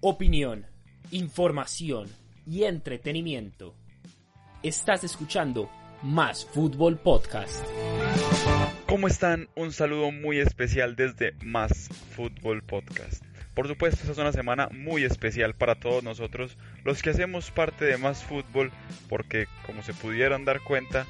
opinión, información y entretenimiento. Estás escuchando Más Fútbol Podcast. ¿Cómo están? Un saludo muy especial desde Más Fútbol Podcast. Por supuesto, esta es una semana muy especial para todos nosotros, los que hacemos parte de Más Fútbol, porque como se pudieron dar cuenta,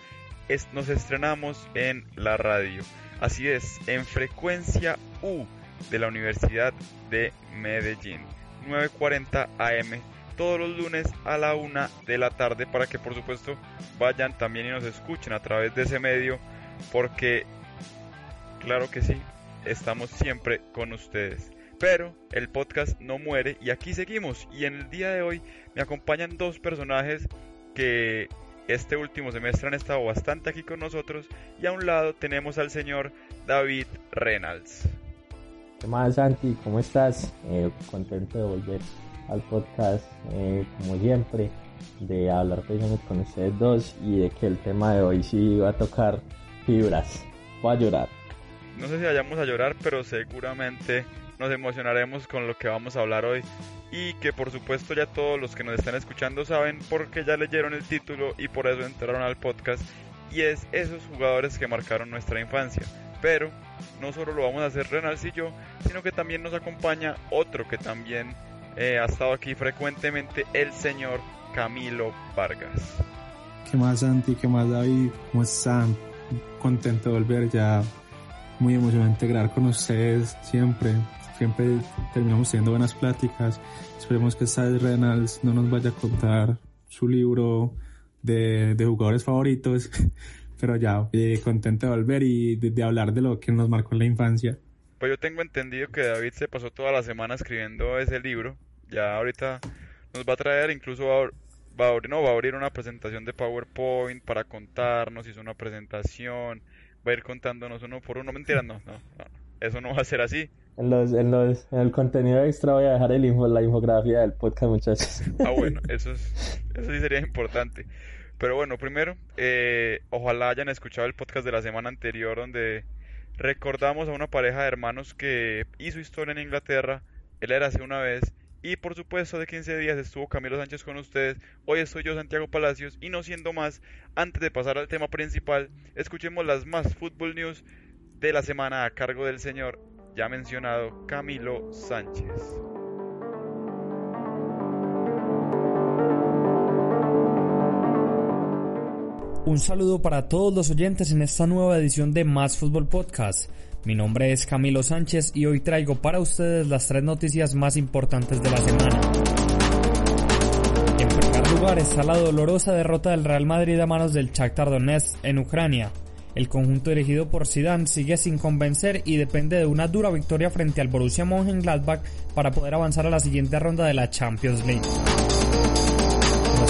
nos estrenamos en la radio. Así es, en frecuencia U de la Universidad de Medellín. 9.40 am todos los lunes a la 1 de la tarde para que por supuesto vayan también y nos escuchen a través de ese medio porque claro que sí, estamos siempre con ustedes. Pero el podcast no muere y aquí seguimos y en el día de hoy me acompañan dos personajes que este último semestre han estado bastante aquí con nosotros y a un lado tenemos al señor David Reynolds. ¿Qué más, Santi? ¿Cómo estás? Eh, contento de volver al podcast, eh, como siempre, de hablar precisamente con ustedes dos y de que el tema de hoy sí va a tocar fibras. Voy a llorar. No sé si vayamos a llorar, pero seguramente nos emocionaremos con lo que vamos a hablar hoy. Y que por supuesto ya todos los que nos están escuchando saben porque ya leyeron el título y por eso entraron al podcast. Y es esos jugadores que marcaron nuestra infancia. Pero no solo lo vamos a hacer Renal y yo, sino que también nos acompaña otro que también eh, ha estado aquí frecuentemente, el señor Camilo Vargas. ¿Qué más Santi? ¿Qué más David? ¿Cómo están? Contento de volver ya. Muy emocionante grabar con ustedes siempre. Siempre terminamos teniendo buenas pláticas. Esperemos que esta vez Reynolds no nos vaya a contar su libro de, de jugadores favoritos, pero ya, eh, contento de volver y de, hablar de lo que nos marcó en la infancia. Pues yo tengo entendido que David se pasó toda la semana escribiendo ese libro. Ya ahorita nos va a traer, incluso va a, abrir, no, va a abrir una presentación de PowerPoint para contarnos, hizo una presentación, va a ir contándonos uno por uno. Mentira, no, no, no, eso no va a ser así. En, los, en, los, en el contenido extra voy a dejar el info, la infografía del podcast, muchachos. Ah, bueno, eso, es, eso sí sería importante. Pero bueno, primero, eh, ojalá hayan escuchado el podcast de la semana anterior donde recordamos a una pareja de hermanos que hizo historia en Inglaterra. Él era hace una vez. Y por supuesto, de 15 días estuvo Camilo Sánchez con ustedes. Hoy estoy yo, Santiago Palacios. Y no siendo más, antes de pasar al tema principal, escuchemos las más fútbol news de la semana a cargo del señor ya mencionado Camilo Sánchez. Un saludo para todos los oyentes en esta nueva edición de Más Fútbol Podcast. Mi nombre es Camilo Sánchez y hoy traigo para ustedes las tres noticias más importantes de la semana. En primer lugar está la dolorosa derrota del Real Madrid a manos del Shakhtar Donetsk en Ucrania. El conjunto dirigido por Zidane sigue sin convencer y depende de una dura victoria frente al Borussia Mönchengladbach para poder avanzar a la siguiente ronda de la Champions League.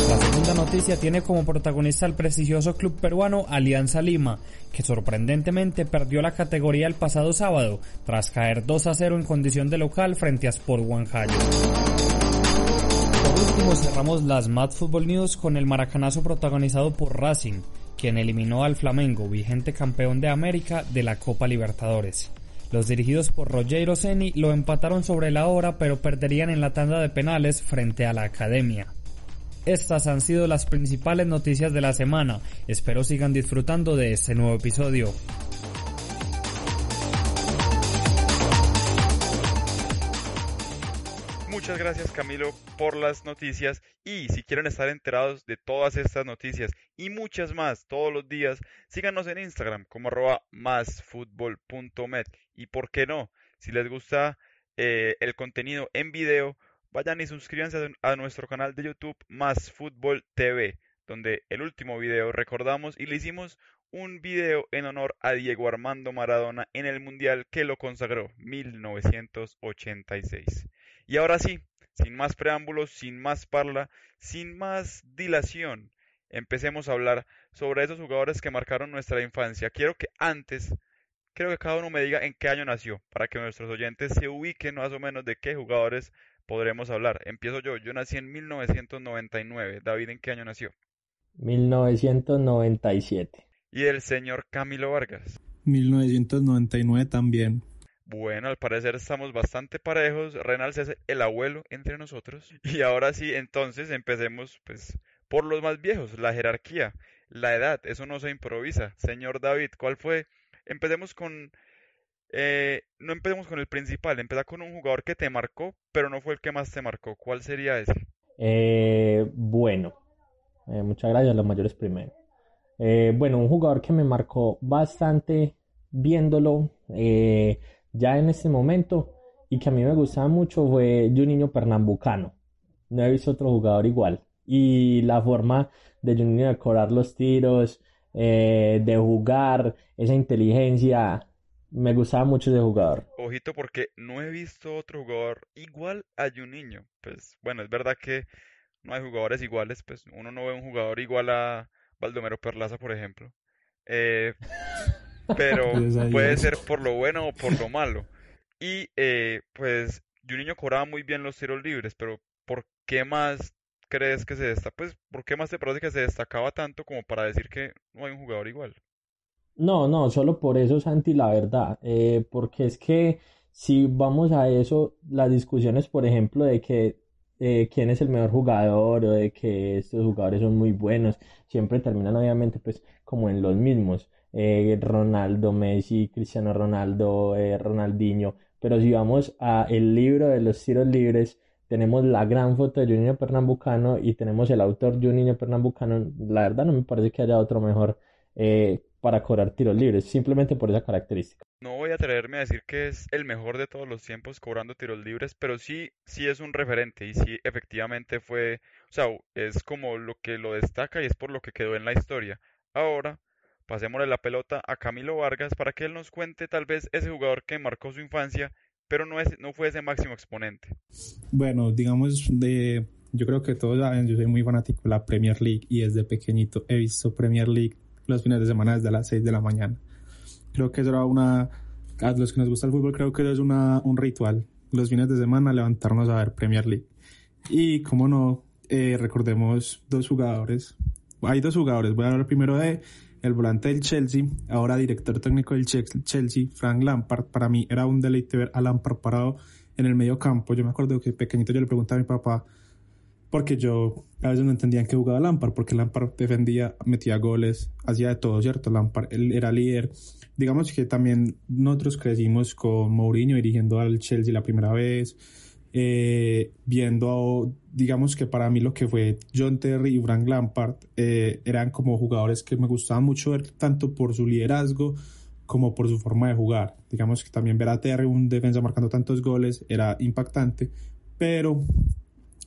La segunda noticia tiene como protagonista al prestigioso club peruano Alianza Lima, que sorprendentemente perdió la categoría el pasado sábado, tras caer 2 a 0 en condición de local frente a Sport Huancayo. Por último cerramos las Mad Football News con el maracanazo protagonizado por Racing, quien eliminó al Flamengo, vigente campeón de América de la Copa Libertadores. Los dirigidos por Rogero Ceni lo empataron sobre la hora, pero perderían en la tanda de penales frente a la Academia. Estas han sido las principales noticias de la semana. Espero sigan disfrutando de este nuevo episodio. Muchas gracias Camilo por las noticias y si quieren estar enterados de todas estas noticias y muchas más todos los días, síganos en Instagram como arroba y por qué no, si les gusta eh, el contenido en video, vayan y suscríbanse a nuestro canal de YouTube Más Fútbol TV, donde el último video recordamos y le hicimos un video en honor a Diego Armando Maradona en el Mundial que lo consagró 1986. Y ahora sí, sin más preámbulos, sin más parla, sin más dilación, empecemos a hablar sobre esos jugadores que marcaron nuestra infancia. Quiero que antes, quiero que cada uno me diga en qué año nació, para que nuestros oyentes se ubiquen más o menos de qué jugadores podremos hablar. Empiezo yo. Yo nací en 1999. David, ¿en qué año nació? 1997. ¿Y el señor Camilo Vargas? 1999 también. Bueno, al parecer estamos bastante parejos. Renal es el abuelo entre nosotros. Y ahora sí, entonces empecemos pues por los más viejos, la jerarquía, la edad, eso no se improvisa. Señor David, ¿cuál fue? Empecemos con eh, no empecemos con el principal, empezá con un jugador que te marcó, pero no fue el que más te marcó. ¿Cuál sería ese? Eh, bueno, eh, muchas gracias, los mayores primero. bueno, un jugador que me marcó bastante viéndolo ya en este momento y que a mí me gustaba mucho fue Juninho Pernambucano. No he visto otro jugador igual. Y la forma de Juninho de cobrar los tiros, de jugar, esa inteligencia, me gustaba mucho ese jugador. Ojito porque no he visto otro jugador igual a Juninho. Pues bueno, es verdad que no hay jugadores iguales, pues uno no ve un jugador igual a Baldomero Perlaza, por ejemplo. Eh, pero puede ser por lo bueno o por lo malo. Y eh, pues Juninho cobraba muy bien los tiros libres, pero ¿por qué más crees que se destaca? Pues, ¿por qué más te parece que se destacaba tanto como para decir que no hay un jugador igual? No, no, solo por eso, Santi, la verdad, eh, porque es que si vamos a eso, las discusiones, por ejemplo, de que eh, quién es el mejor jugador o de que estos jugadores son muy buenos, siempre terminan obviamente pues como en los mismos, eh, Ronaldo, Messi, Cristiano Ronaldo, Ronaldinho, pero si vamos a el libro de los tiros libres, tenemos la gran foto de Juninho Pernambucano y tenemos el autor Juninho Pernambucano, la verdad no me parece que haya otro mejor para cobrar tiros libres, simplemente por esa característica. No voy a atreverme a decir que es el mejor de todos los tiempos cobrando tiros libres, pero sí, sí es un referente y sí efectivamente fue, o sea, es como lo que lo destaca y es por lo que quedó en la historia. Ahora, pasémosle la pelota a Camilo Vargas para que él nos cuente tal vez ese jugador que marcó su infancia, pero no, es, no fue ese máximo exponente. Bueno, digamos, de, yo creo que todos saben, yo soy muy fanático de la Premier League y desde pequeñito he visto Premier League los fines de semana desde las 6 de la mañana. Creo que eso era una, a los que nos gusta el fútbol, creo que eso es una, un ritual. Los fines de semana levantarnos a ver Premier League. Y como no, eh, recordemos dos jugadores. Hay dos jugadores. Voy a hablar primero de el volante del Chelsea, ahora director técnico del Chelsea, Frank Lampard. Para mí era un deleite ver a Lampard parado en el medio campo. Yo me acuerdo que pequeñito yo le preguntaba a mi papá, porque yo a veces no entendía en qué jugaba Lampard, porque Lampard defendía, metía goles, hacía de todo, ¿cierto? Lampard, él era líder. Digamos que también nosotros crecimos con Mourinho dirigiendo al Chelsea la primera vez, eh, viendo, digamos que para mí lo que fue John Terry y Frank Lampard eh, eran como jugadores que me gustaban mucho ver tanto por su liderazgo como por su forma de jugar. Digamos que también ver a Terry, un defensa marcando tantos goles, era impactante, pero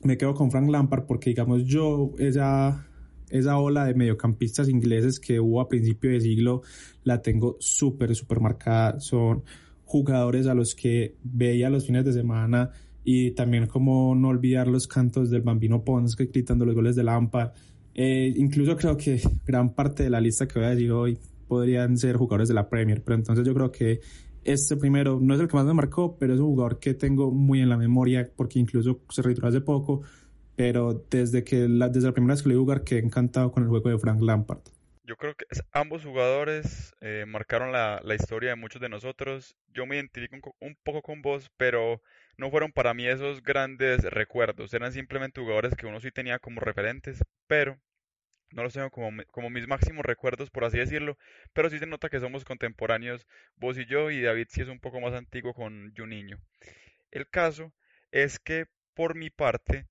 me quedo con Frank Lampard porque, digamos, yo esa, esa ola de mediocampistas ingleses que hubo a principio de siglo la tengo súper, súper marcada. Son jugadores a los que veía los fines de semana y también como no olvidar los cantos del Bambino Pons gritando los goles de Lampard. Eh, incluso creo que gran parte de la lista que voy a decir hoy podrían ser jugadores de la Premier, pero entonces yo creo que este primero no es el que más me marcó, pero es un jugador que tengo muy en la memoria porque incluso se retiró hace poco, pero desde que la, desde la primera vez que le jugar que he encantado con el juego de Frank Lampard. Yo creo que ambos jugadores eh, marcaron la, la, historia de muchos de nosotros. Yo me identifico un poco con vos, pero no fueron para mí esos grandes recuerdos. Eran simplemente jugadores que uno sí tenía como referentes, pero no los tengo como, como mis máximos recuerdos, por así decirlo, pero sí se nota que somos contemporáneos, vos y yo, y David sí es un poco más antiguo con Juninho. El caso es que, por mi parte,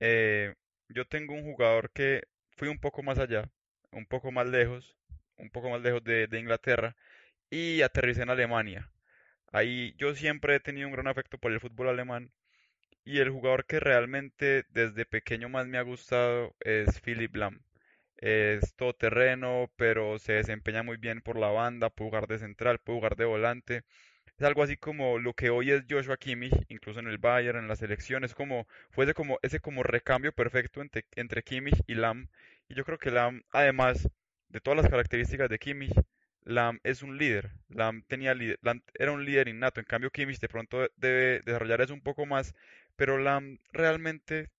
eh, yo tengo un jugador que fui un poco más allá, un poco más lejos, un poco más lejos de, de Inglaterra, y aterricé en Alemania. Ahí yo siempre he tenido un gran afecto por el fútbol alemán, y el jugador que realmente desde pequeño más me ha gustado es Philip Lahm es todoterreno, pero se desempeña muy bien por la banda, puede jugar de central, puede jugar de volante. Es algo así como lo que hoy es Joshua Kimmich, incluso en el Bayern, en la selección, es como, fue ese como, ese como recambio perfecto entre, entre Kimmich y Lam. Y yo creo que Lam, además de todas las características de Kimmich, Lam es un líder. Lam, tenía Lam era un líder innato. En cambio, Kimmich de pronto debe desarrollar eso un poco más. Pero Lam realmente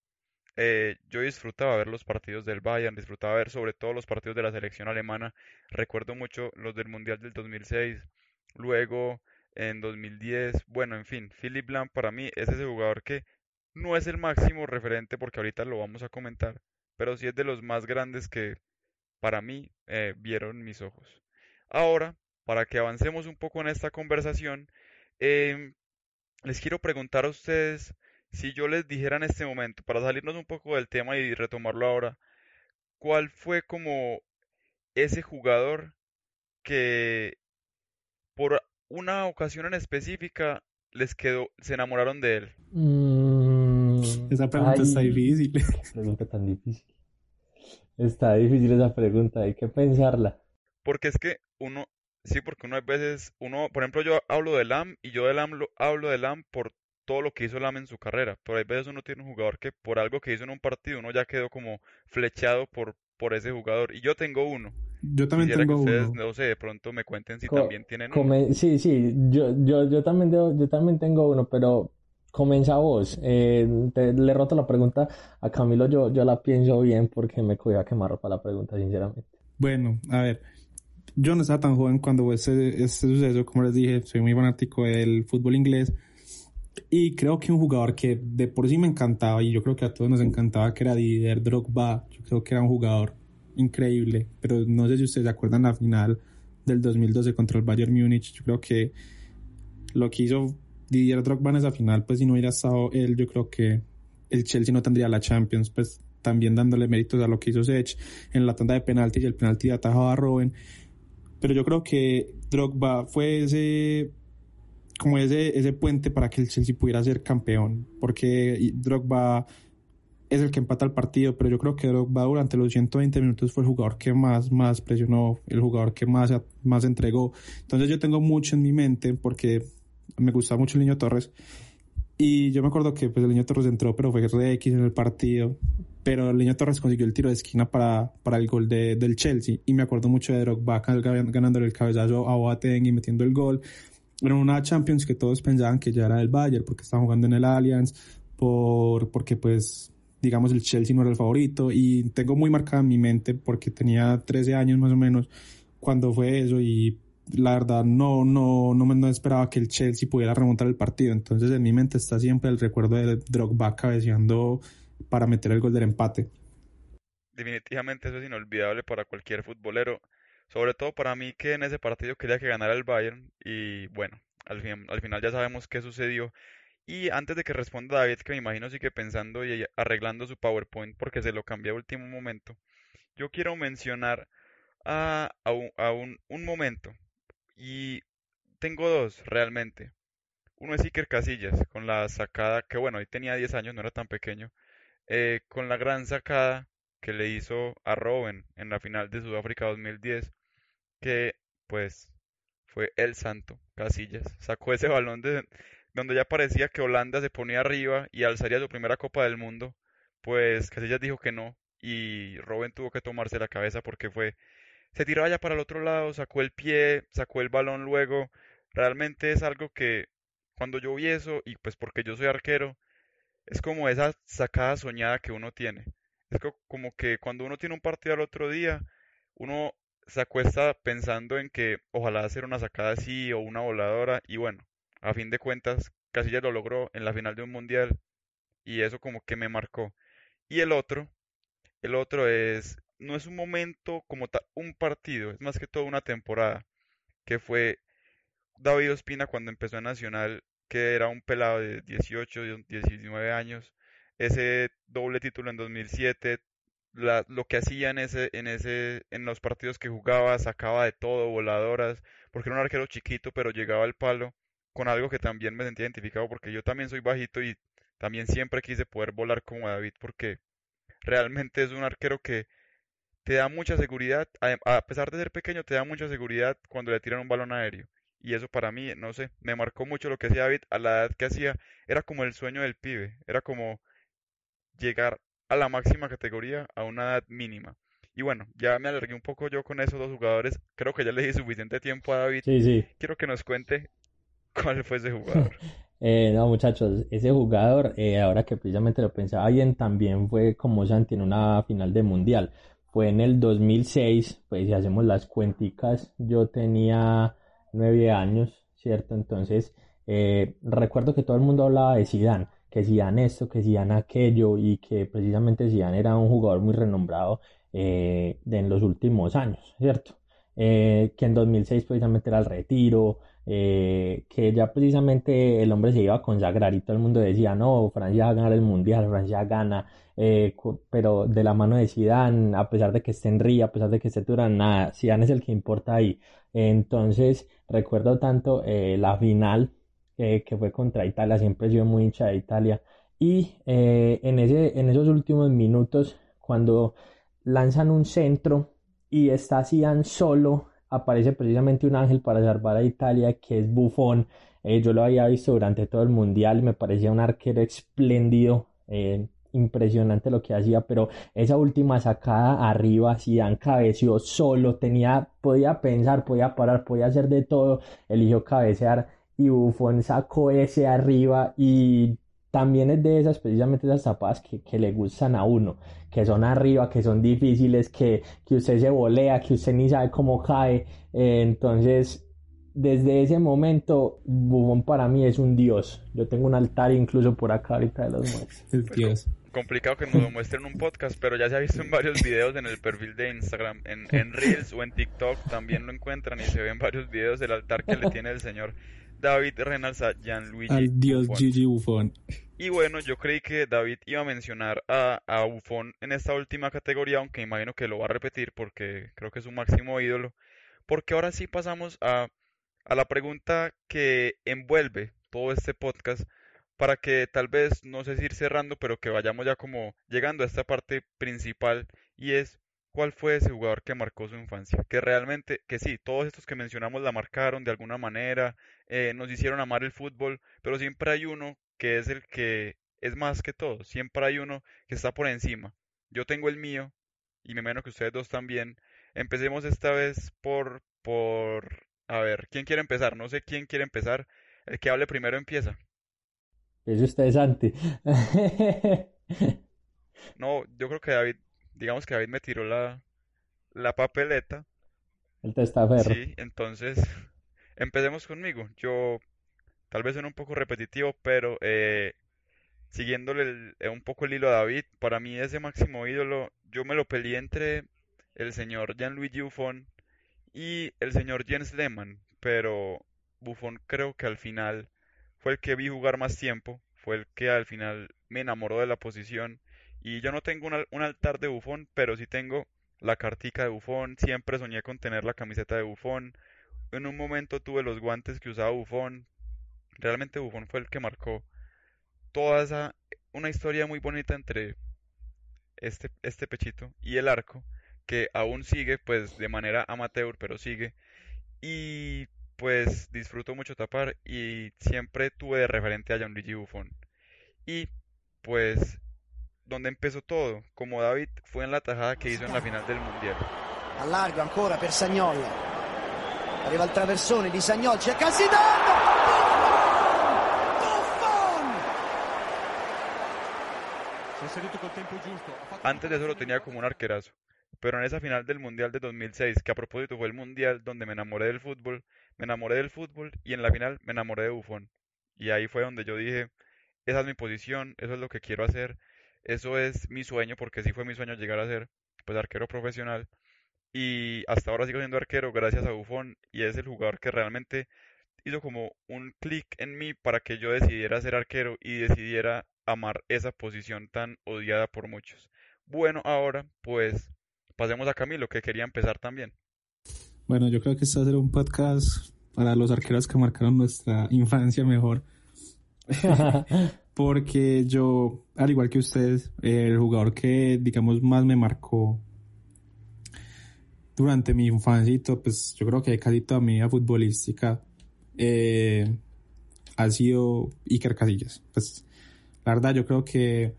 eh, yo disfrutaba ver los partidos del Bayern, disfrutaba ver sobre todo los partidos de la selección alemana. Recuerdo mucho los del Mundial del 2006. Luego en 2010. Bueno, en fin, Philip Lam para mí es ese jugador que no es el máximo referente porque ahorita lo vamos a comentar, pero sí es de los más grandes que para mí eh, vieron mis ojos. Ahora, para que avancemos un poco en esta conversación, em, les quiero preguntar a ustedes si yo les dijera en este momento, para salirnos un poco del tema y retomarlo ahora, ¿cuál fue como ese jugador que por una ocasión en específica les quedó, se enamoraron de él? Mm, Esa pregunta está difícil. pregunta tan difícil. Está difícil esa pregunta, hay que pensarla. Porque es que uno, sí, porque uno a veces, uno, por ejemplo, yo hablo de Lam y yo de Lam lo- hablo de Lam por todo lo que hizo Lam en su carrera, pero hay veces uno tiene un jugador que por algo que hizo en un partido uno ya quedó como flechado por, por ese jugador. Y yo tengo uno. Yo también Quisiera que tengo ustedes, uno. no sé, de pronto me cuenten si Co- también tienen uno. sí, sí, yo, yo, yo también debo- yo también tengo uno, pero comienza vos. Eh, te- le he roto la pregunta a Camilo, yo, yo la pienso bien porque me cuida a quemar para la pregunta, sinceramente. Bueno, a ver, yo no estaba tan joven cuando fue ese, ese suceso, como les dije, soy muy fanático del fútbol inglés y creo que un jugador que de por sí me encantaba y yo creo que a todos nos encantaba que era Didier Drogba, yo creo que era un jugador increíble, pero no sé si ustedes se acuerdan la final del 2012 contra el Bayern Múnich, yo creo que lo que hizo Didier Drogba en esa final, pues si no hubiera estado él, yo creo que el Chelsea no tendría la Champions, pues también dándole méritos a lo que hizo Sech en la tanda de penaltis y el penalti atajado a Robben. Pero yo creo que Drogba fue ese como ese, ese puente para que el Chelsea pudiera ser campeón, porque Drogba es el que empata el partido, pero yo creo que Drogba durante los 120 minutos fue el jugador que más, más presionó, el jugador que más, más entregó. Entonces yo tengo mucho en mi mente porque me gustaba mucho el Niño Torres. Y yo me acuerdo que pues, el Niño Torres entró, pero fue re X en el partido. Pero el Niño Torres consiguió el tiro de esquina para, para el gol de, del Chelsea. Y me acuerdo mucho de Drogba ganándole el cabezazo a Boateng y metiendo el gol. Era una Champions que todos pensaban que ya era del Bayern porque estaba jugando en el Allianz, por, porque pues digamos el Chelsea no era el favorito y tengo muy marcada en mi mente porque tenía 13 años más o menos cuando fue eso y la verdad no, no, no, no esperaba que el Chelsea pudiera remontar el partido. Entonces en mi mente está siempre el recuerdo de Drogba cabeceando para meter el gol del empate. Definitivamente eso es inolvidable para cualquier futbolero, sobre todo para mí que en ese partido quería que ganara el Bayern y bueno, al, fin, al final ya sabemos qué sucedió. Y antes de que responda David, que me imagino sigue pensando y arreglando su PowerPoint porque se lo cambié a último momento, yo quiero mencionar a, a, un, un, momento y tengo dos realmente. Uno es Iker Casillas, con la sacada, que bueno, hoy tenía 10 años, no era tan pequeño, eh, con la gran sacada que le hizo a Robben en la final de Sudáfrica 2010, que pues fue el santo, Casillas. Sacó ese balón de donde ya parecía que Holanda se ponía arriba y alzaría su primera Copa del Mundo, pues Casillas dijo que no y Robben tuvo que tomarse la cabeza porque fue se tiraba ya para el otro lado, sacó el pie, sacó el balón luego. Realmente es algo que cuando yo vi eso, y pues porque yo soy arquero, es como esa sacada soñada que uno tiene. Es como que cuando uno tiene un partido al otro día, uno se acuesta pensando en que ojalá hacer una sacada así o una voladora, y bueno, a fin de cuentas, Casillas lo logró en la final de un mundial, y eso como que me marcó. Y el otro, el otro es no es un momento como tal, un partido, es más que todo una temporada, que fue David Ospina cuando empezó en Nacional, que era un pelado de 18, 19 años, ese doble título en 2007, la, lo que hacía en ese, en ese, en los partidos que jugaba, sacaba de todo, voladoras, porque era un arquero chiquito, pero llegaba al palo, con algo que también me sentía identificado, porque yo también soy bajito y también siempre quise poder volar como David, porque realmente es un arquero que te da mucha seguridad, a pesar de ser pequeño, te da mucha seguridad cuando le tiran un balón aéreo. Y eso para mí, no sé, me marcó mucho lo que hacía David a la edad que hacía. Era como el sueño del pibe, era como llegar a la máxima categoría a una edad mínima. Y bueno, ya me alargué un poco yo con esos dos jugadores. Creo que ya le di suficiente tiempo a David. Sí, sí. Quiero que nos cuente cuál fue ese jugador. Eh, no, muchachos, ese jugador, eh, ahora que precisamente lo pensaba bien, también fue como Santi en una final de mundial. Fue en el 2006, pues si hacemos las cuenticas, yo tenía nueve años, ¿cierto? Entonces, eh, recuerdo que todo el mundo hablaba de Zidane, que Zidane esto, que Zidane aquello, y que precisamente Zidane era un jugador muy renombrado eh, en los últimos años, ¿cierto? Eh, que en 2006 precisamente era el retiro, eh, que ya precisamente el hombre se iba a consagrar y todo el mundo decía, no, Francia va a ganar el Mundial, Francia gana, pero de la mano de Zidane, a pesar de que esté en Ría, a pesar de que esté Turán, nada, Zidane es el que importa ahí. Entonces, recuerdo tanto la final que fue contra Italia, siempre he sido muy hincha de Italia, y en, ese, en esos últimos minutos, cuando lanzan un centro, y está Zidane solo, aparece precisamente un ángel para salvar a Italia que es Buffon. Eh, yo lo había visto durante todo el mundial, me parecía un arquero espléndido, eh, impresionante lo que hacía, pero esa última sacada arriba, Zidane cabeció solo, tenía, podía pensar, podía parar, podía hacer de todo, eligió cabecear y Buffon sacó ese arriba y también es de esas, precisamente esas tapadas que, que, le gustan a uno, que son arriba, que son difíciles, que, que usted se volea, que usted ni sabe cómo cae. Eh, entonces, desde ese momento, Buffon para mí es un dios. Yo tengo un altar incluso por acá ahorita de los muertos. El dios. complicado que nos lo muestren en un podcast, pero ya se ha visto en varios videos en el perfil de Instagram, en, en Reels o en TikTok también lo encuentran y se ven varios videos del altar que le tiene el señor. David Reynolds a Gianluigi Al dios Gigi Buffon. Y bueno, yo creí que David iba a mencionar a, a Buffon en esta última categoría, aunque imagino que lo va a repetir porque creo que es un máximo ídolo. Porque ahora sí pasamos a, a la pregunta que envuelve todo este podcast para que tal vez, no sé si ir cerrando, pero que vayamos ya como llegando a esta parte principal y es cuál fue ese jugador que marcó su infancia, que realmente, que sí, todos estos que mencionamos la marcaron de alguna manera, eh, nos hicieron amar el fútbol, pero siempre hay uno que es el que es más que todo, siempre hay uno que está por encima. Yo tengo el mío, y me imagino que ustedes dos también. Empecemos esta vez por, por, a ver, ¿quién quiere empezar? No sé quién quiere empezar. El que hable primero empieza. Es usted, Santi. no, yo creo que David digamos que David me tiró la, la papeleta. El testaferro. Sí, entonces empecemos conmigo. Yo tal vez en un poco repetitivo, pero eh, siguiéndole eh, un poco el hilo a David, para mí ese máximo ídolo, yo me lo peleé entre el señor Gianluigi Buffon y el señor Jens Lehmann, pero Buffon creo que al final fue el que vi jugar más tiempo, fue el que al final me enamoró de la posición y yo no tengo un, altar de bufón, pero sí tengo la cartica de bufón. Siempre soñé con tener la camiseta de bufón. En un momento tuve los guantes que usaba bufón. Realmente bufón fue el que marcó toda esa... Una historia muy bonita entre este, este pechito y el arco, que aún sigue, pues de manera amateur, pero sigue. Y pues disfruto mucho tapar y siempre tuve de referente a Gianluigi Buffon. Y pues donde empezó todo, como David fue en la tajada que hizo en la final del Mundial. A largo ancora per Sagnol. Arriva il traversone di Sagnol, cerca Zidane! Antes de eso lo tenía como un arquerazo, pero en esa final del Mundial de 2006, que a propósito fue el Mundial donde me enamoré del fútbol, me enamoré del fútbol y en la final me enamoré de Buffon. Y ahí fue donde yo dije, esa es mi posición, eso es lo que quiero hacer eso es mi sueño, porque sí fue mi sueño llegar a ser pues arquero profesional. Y hasta ahora sigo siendo arquero gracias a Buffon y es el jugador que realmente hizo como un clic en mí para que yo decidiera ser arquero y decidiera amar esa posición tan odiada por muchos. Bueno, ahora pues pasemos a Camilo que quería empezar también. Bueno, yo creo que este va a ser un podcast para los arqueros que marcaron nuestra infancia mejor. porque yo, al igual que ustedes, el jugador que, digamos, más me marcó durante mi infancia, pues yo creo que casi toda mi vida futbolística eh, ha sido Iker Casillas. Pues la verdad yo creo que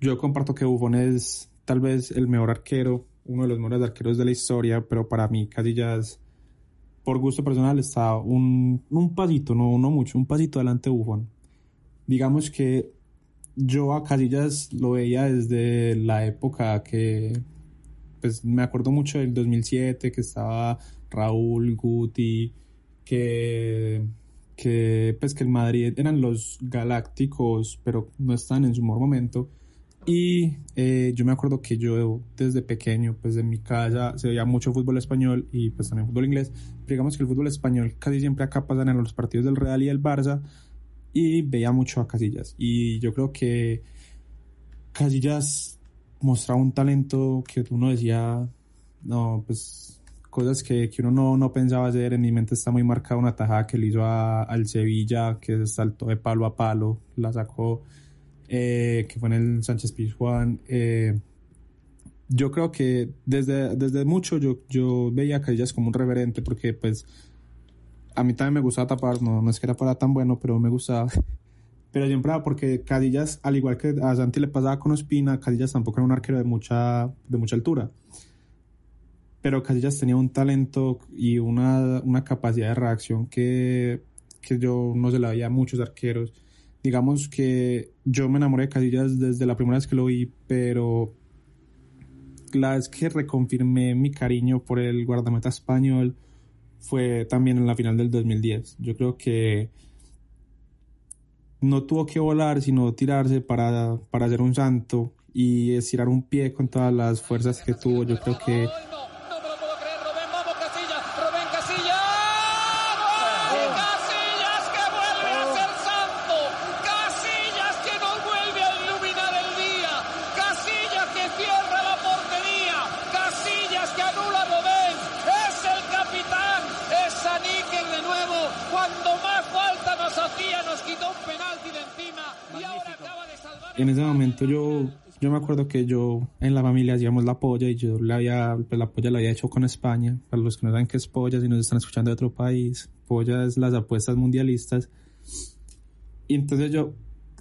yo comparto que Buffon es tal vez el mejor arquero, uno de los mejores arqueros de la historia, pero para mí Casillas, por gusto personal, está un, un pasito, no, no mucho, un pasito adelante de Buffon digamos que yo a Casillas lo veía desde la época que, pues me acuerdo mucho del 2007, que estaba Raúl, Guti, que, que, pues, que el Madrid eran los galácticos, pero no están en su mejor momento. Y eh, yo me acuerdo que yo desde pequeño, pues en mi casa se veía mucho fútbol español y pues también fútbol inglés. digamos que el fútbol español casi siempre acá pasan en los partidos del Real y el Barça y veía mucho a Casillas. Y yo creo que Casillas mostraba un talento que uno decía, no, pues cosas que, que uno no, no, pensaba hacer. En mi mente está muy marcada una tajada que le hizo a, al Sevilla, que saltó de palo a palo, la sacó eh, que fue en el Sánchez Pizjuán. Eh, yo creo que desde, desde mucho yo, yo veía a Casillas como un reverente porque pues a mí también me gustaba tapar, no, no es que era para tan bueno, pero me gustaba. Pero siempre era porque Cadillas, al igual que a Santi le pasaba con Ospina, Cadillas tampoco era un arquero de mucha, de mucha altura. Pero Cadillas tenía un talento y una, una capacidad de reacción que, que yo no se la veía a muchos arqueros digamos que yo me enamoré de Casillas desde la primera vez que lo vi, pero la vez que reconfirmé mi cariño por el guardameta español fue también en la final del 2010. Yo creo que no tuvo que volar, sino tirarse para, para hacer un santo y estirar un pie con todas las fuerzas que tuvo. Yo creo que yo, me acuerdo que yo en la familia hacíamos la polla y yo le había, pues la polla la había hecho con España. Para los que no saben qué es polla, si nos están escuchando de otro país, polla es las apuestas mundialistas. Y entonces yo,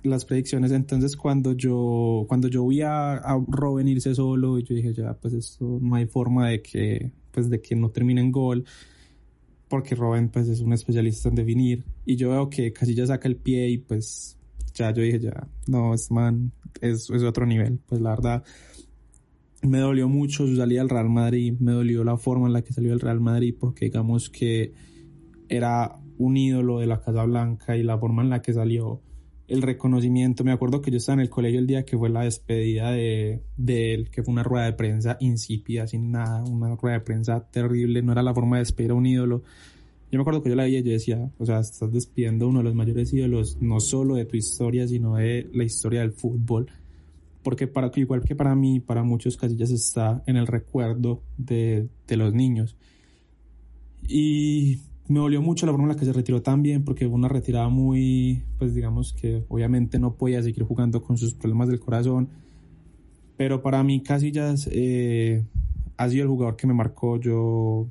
las predicciones, entonces cuando yo, cuando yo vi a, a Robin irse solo, yo dije ya, pues esto no hay forma de que, pues de que no termine en gol porque Robin pues es un especialista en definir y yo veo que Casilla saca el pie y pues ya yo dije, ya, no, este man es, es otro nivel. Pues la verdad, me dolió mucho su salida al Real Madrid, me dolió la forma en la que salió el Real Madrid, porque digamos que era un ídolo de la Casa Blanca y la forma en la que salió el reconocimiento. Me acuerdo que yo estaba en el colegio el día que fue la despedida de, de él, que fue una rueda de prensa insípida, sin nada, una rueda de prensa terrible, no era la forma de despedir a un ídolo. Yo me acuerdo que yo la vi y yo decía, o sea, estás despidiendo uno de los mayores ídolos, no solo de tu historia, sino de la historia del fútbol. Porque para, igual que para mí, para muchos Casillas está en el recuerdo de, de los niños. Y me dolió mucho la forma en la que se retiró también, porque fue una retirada muy, pues digamos que obviamente no podía seguir jugando con sus problemas del corazón. Pero para mí Casillas eh, ha sido el jugador que me marcó. Yo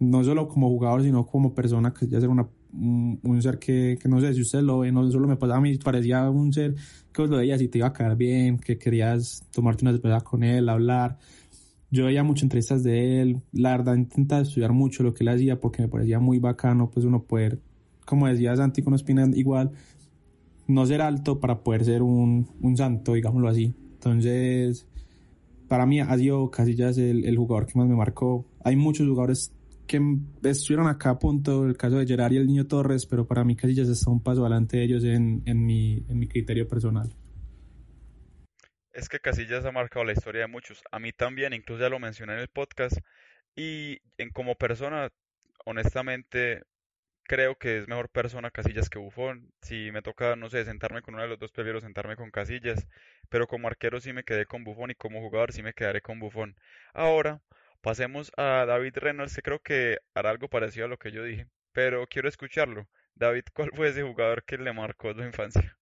no solo como jugador, sino como persona, que ya ser una, un, ser que, que, no sé si usted lo ve, no solo me pasaba a mí, parecía un ser que os lo veías y te iba a caer bien, que querías tomarte una cerveza con él, hablar. Yo veía muchas entrevistas de él, la verdad intentaba estudiar mucho lo que él hacía porque me parecía muy bacano, pues uno poder, como decía Santi con Espina, igual, no ser alto para poder ser un, un santo, digámoslo así. Entonces, para mí ha sido Casillas el, el jugador que más me marcó. Hay muchos jugadores que estuvieron acá a punto, el caso de Gerard y el Niño Torres, pero para mí Casillas está un paso adelante de ellos en, en, mi, en mi criterio personal. Es que Casillas ha marcado la historia de muchos, a mí también, incluso ya lo mencioné en el podcast, y en como persona, honestamente, creo que es mejor persona Casillas que Bufón. Si me toca, no sé, sentarme con uno de los dos, prefiero sentarme con Casillas, pero como arquero sí me quedé con Bufón y como jugador sí me quedaré con Bufón. Ahora, Pasemos a David Reynolds, que creo que hará algo parecido a lo que yo dije, pero quiero escucharlo. David, ¿cuál fue ese jugador que le marcó su infancia?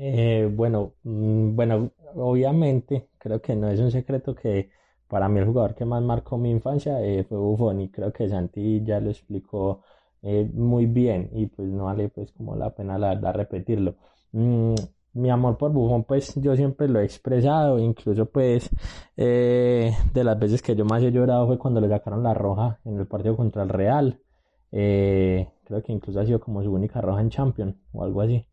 Eh, bueno, mm, bueno, obviamente creo que no es un secreto que para mí el jugador que más marcó mi infancia eh, fue Buffon y creo que Santi ya lo explicó eh, muy bien y pues no vale pues como la pena la verdad repetirlo. Mm, mi amor por Buffon, pues yo siempre lo he expresado, incluso pues eh, de las veces que yo más he llorado fue cuando le sacaron la roja en el partido contra el Real. Eh, creo que incluso ha sido como su única roja en Champions o algo así.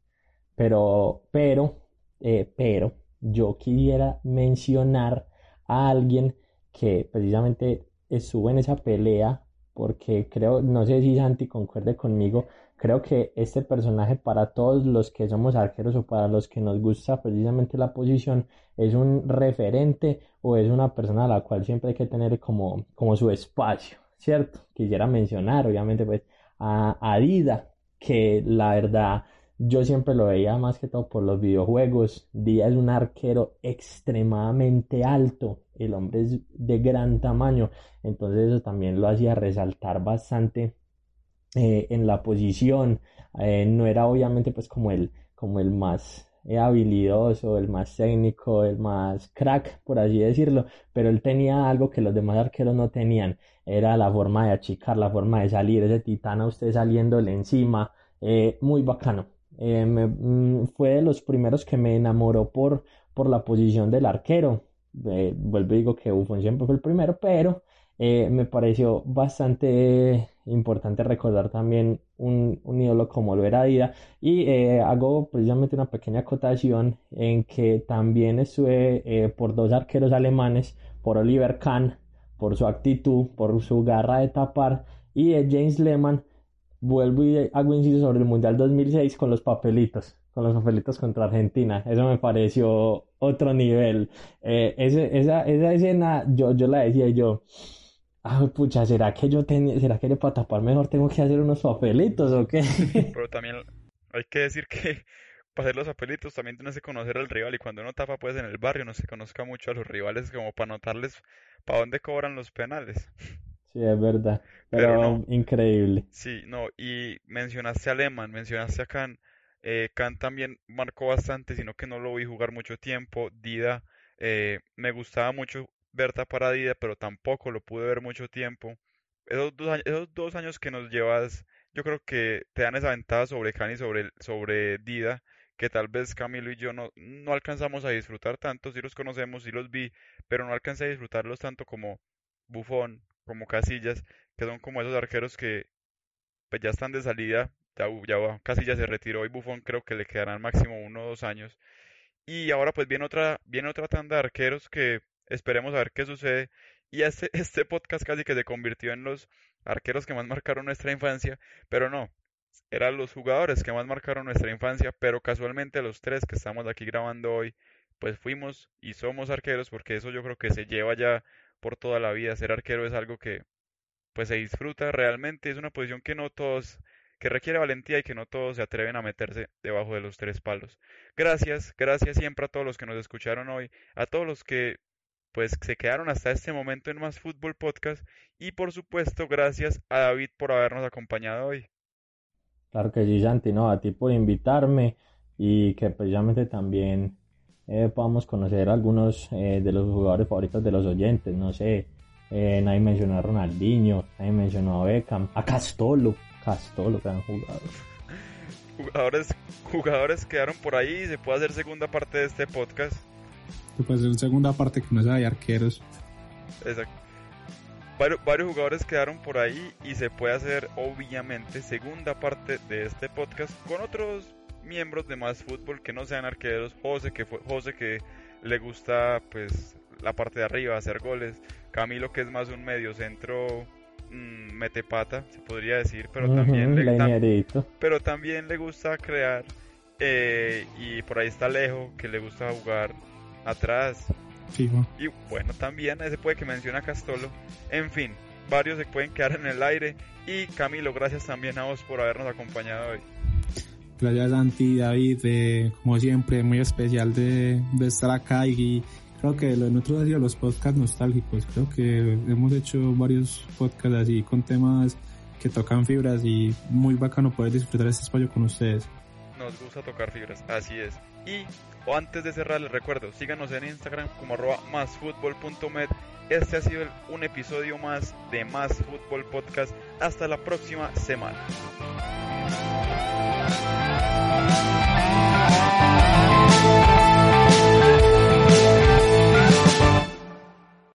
Pero, pero, eh, pero, yo quisiera mencionar a alguien que precisamente estuvo en esa pelea porque creo, no sé si Santi concuerde conmigo, creo que este personaje para todos los que somos arqueros o para los que nos gusta precisamente la posición es un referente o es una persona a la cual siempre hay que tener como, como su espacio, ¿cierto? Quisiera mencionar obviamente pues a, a Dida, que la verdad yo siempre lo veía más que todo por los videojuegos. Dida es un arquero extremadamente alto. El hombre es de gran tamaño. Entonces eso también lo hacía resaltar bastante eh, en la posición. Eh, no era obviamente pues como el, como el más eh, habilidoso, el más técnico, el más crack, por así decirlo, pero él tenía algo que los demás arqueros no tenían. Era la forma de achicar, la forma de salir, ese titán a usted saliéndole encima. muy bacano eh, mm, fue de los primeros que me enamoró por, por la posición del arquero. Eh, vuelvo y digo que Buffon siempre fue el primero, pero eh, me pareció bastante importante recordar también un, un ídolo como lo era Dida y hago precisamente una pequeña acotación en que también estuve por dos arqueros alemanes, por Oliver Kahn, por su actitud, por su garra de tapar y James Lehmann vuelvo y hago inciso sobre el Mundial 2006 con los papelitos, con los papelitos contra Argentina. Eso me pareció otro nivel. Eh, esa, esa escena, yo, yo la decía yo, ah, pucha, ¿será que yo tenía, será que para tapar mejor tengo que hacer unos papelitos o qué? Pero también hay que decir que para hacer los papelitos también tienes que conocer al rival y cuando uno tapa pues en el barrio no se conozca mucho a los rivales como para notarles para dónde cobran los penales. Sí, es verdad. Pero, increíble. Sí, no, y mencionaste a Lehmann, mencionaste a Khan. Eh, Khan también marcó bastante, sino que no lo vi jugar mucho tiempo. Dida, eh, me gustaba mucho ver tapar a Dida, pero tampoco lo pude ver mucho tiempo. Esos dos, años, que nos llevas, yo creo que te dan esa ventaja sobre y sobre, sobre Dida, que tal vez Camilo y yo no, alcanzamos a disfrutar tanto. Sí los conocemos, sí los vi, pero no alcancé a disfrutarlos tanto como Buffon, como Casillas, que son como esos arqueros que pues ya están de salida, ya, ya Casillas se retiró y Buffon creo que le quedarán máximo uno o dos años. Y ahora pues viene otra, viene otra tanda de arqueros que esperemos a ver qué sucede. Y este, este podcast casi que se convirtió en los arqueros que más marcaron nuestra infancia, pero no, eran los jugadores que más marcaron nuestra infancia, pero casualmente los tres que estamos aquí grabando hoy, pues fuimos y somos arqueros porque eso yo creo que se lleva ya por toda la vida. Ser arquero es algo que pues se disfruta realmente, es una posición que no todos que requiere valentía y que no todos se atreven a meterse debajo de los tres palos. Gracias, gracias siempre a todos los que nos escucharon hoy, a todos los que pues se quedaron hasta este momento en Más Fútbol Podcast y por supuesto gracias a David por habernos acompañado hoy. Claro que sí, Santi, no, a ti por invitarme y que precisamente también eh, podamos conocer algunos eh, de los jugadores favoritos de los oyentes. No sé, eh, nadie mencionó a Ronaldinho, nadie mencionó a Beckham, a Castolo, Castolo, gran jugador. Jugadores, jugadores quedaron por ahí se puede hacer segunda parte de este podcast. Se puede hacer segunda parte que no sea de arqueros. Exacto. Varios, varios, jugadores quedaron por ahí y se puede hacer obviamente segunda parte de este podcast con otros miembros de más fútbol que no sean arqueros. José que fue José que le gusta pues la parte de arriba hacer goles. Camilo que es más un medio centro mmm, metepata se podría decir, pero también le pero también le gusta crear eh, y por ahí está Alejo que le gusta jugar atrás. Y bueno, también ese puede que menciona Castolo. En fin, varios se pueden quedar en el aire. Y Camilo, gracias también a vos por habernos acompañado hoy. Gracias Santi, David, eh, como siempre, muy especial de, de, estar acá y creo que lo de nosotros ha sido los podcasts nostálgicos, creo que hemos hecho varios podcasts así con temas que tocan fibras y muy bacano poder disfrutar este espacio con ustedes. Nos gusta tocar fibras, así es. Y o antes de cerrar les recuerdo, síganos en Instagram como arroba másfutbol.med. Este ha sido un episodio más de Más Fútbol Podcast. Hasta la próxima semana.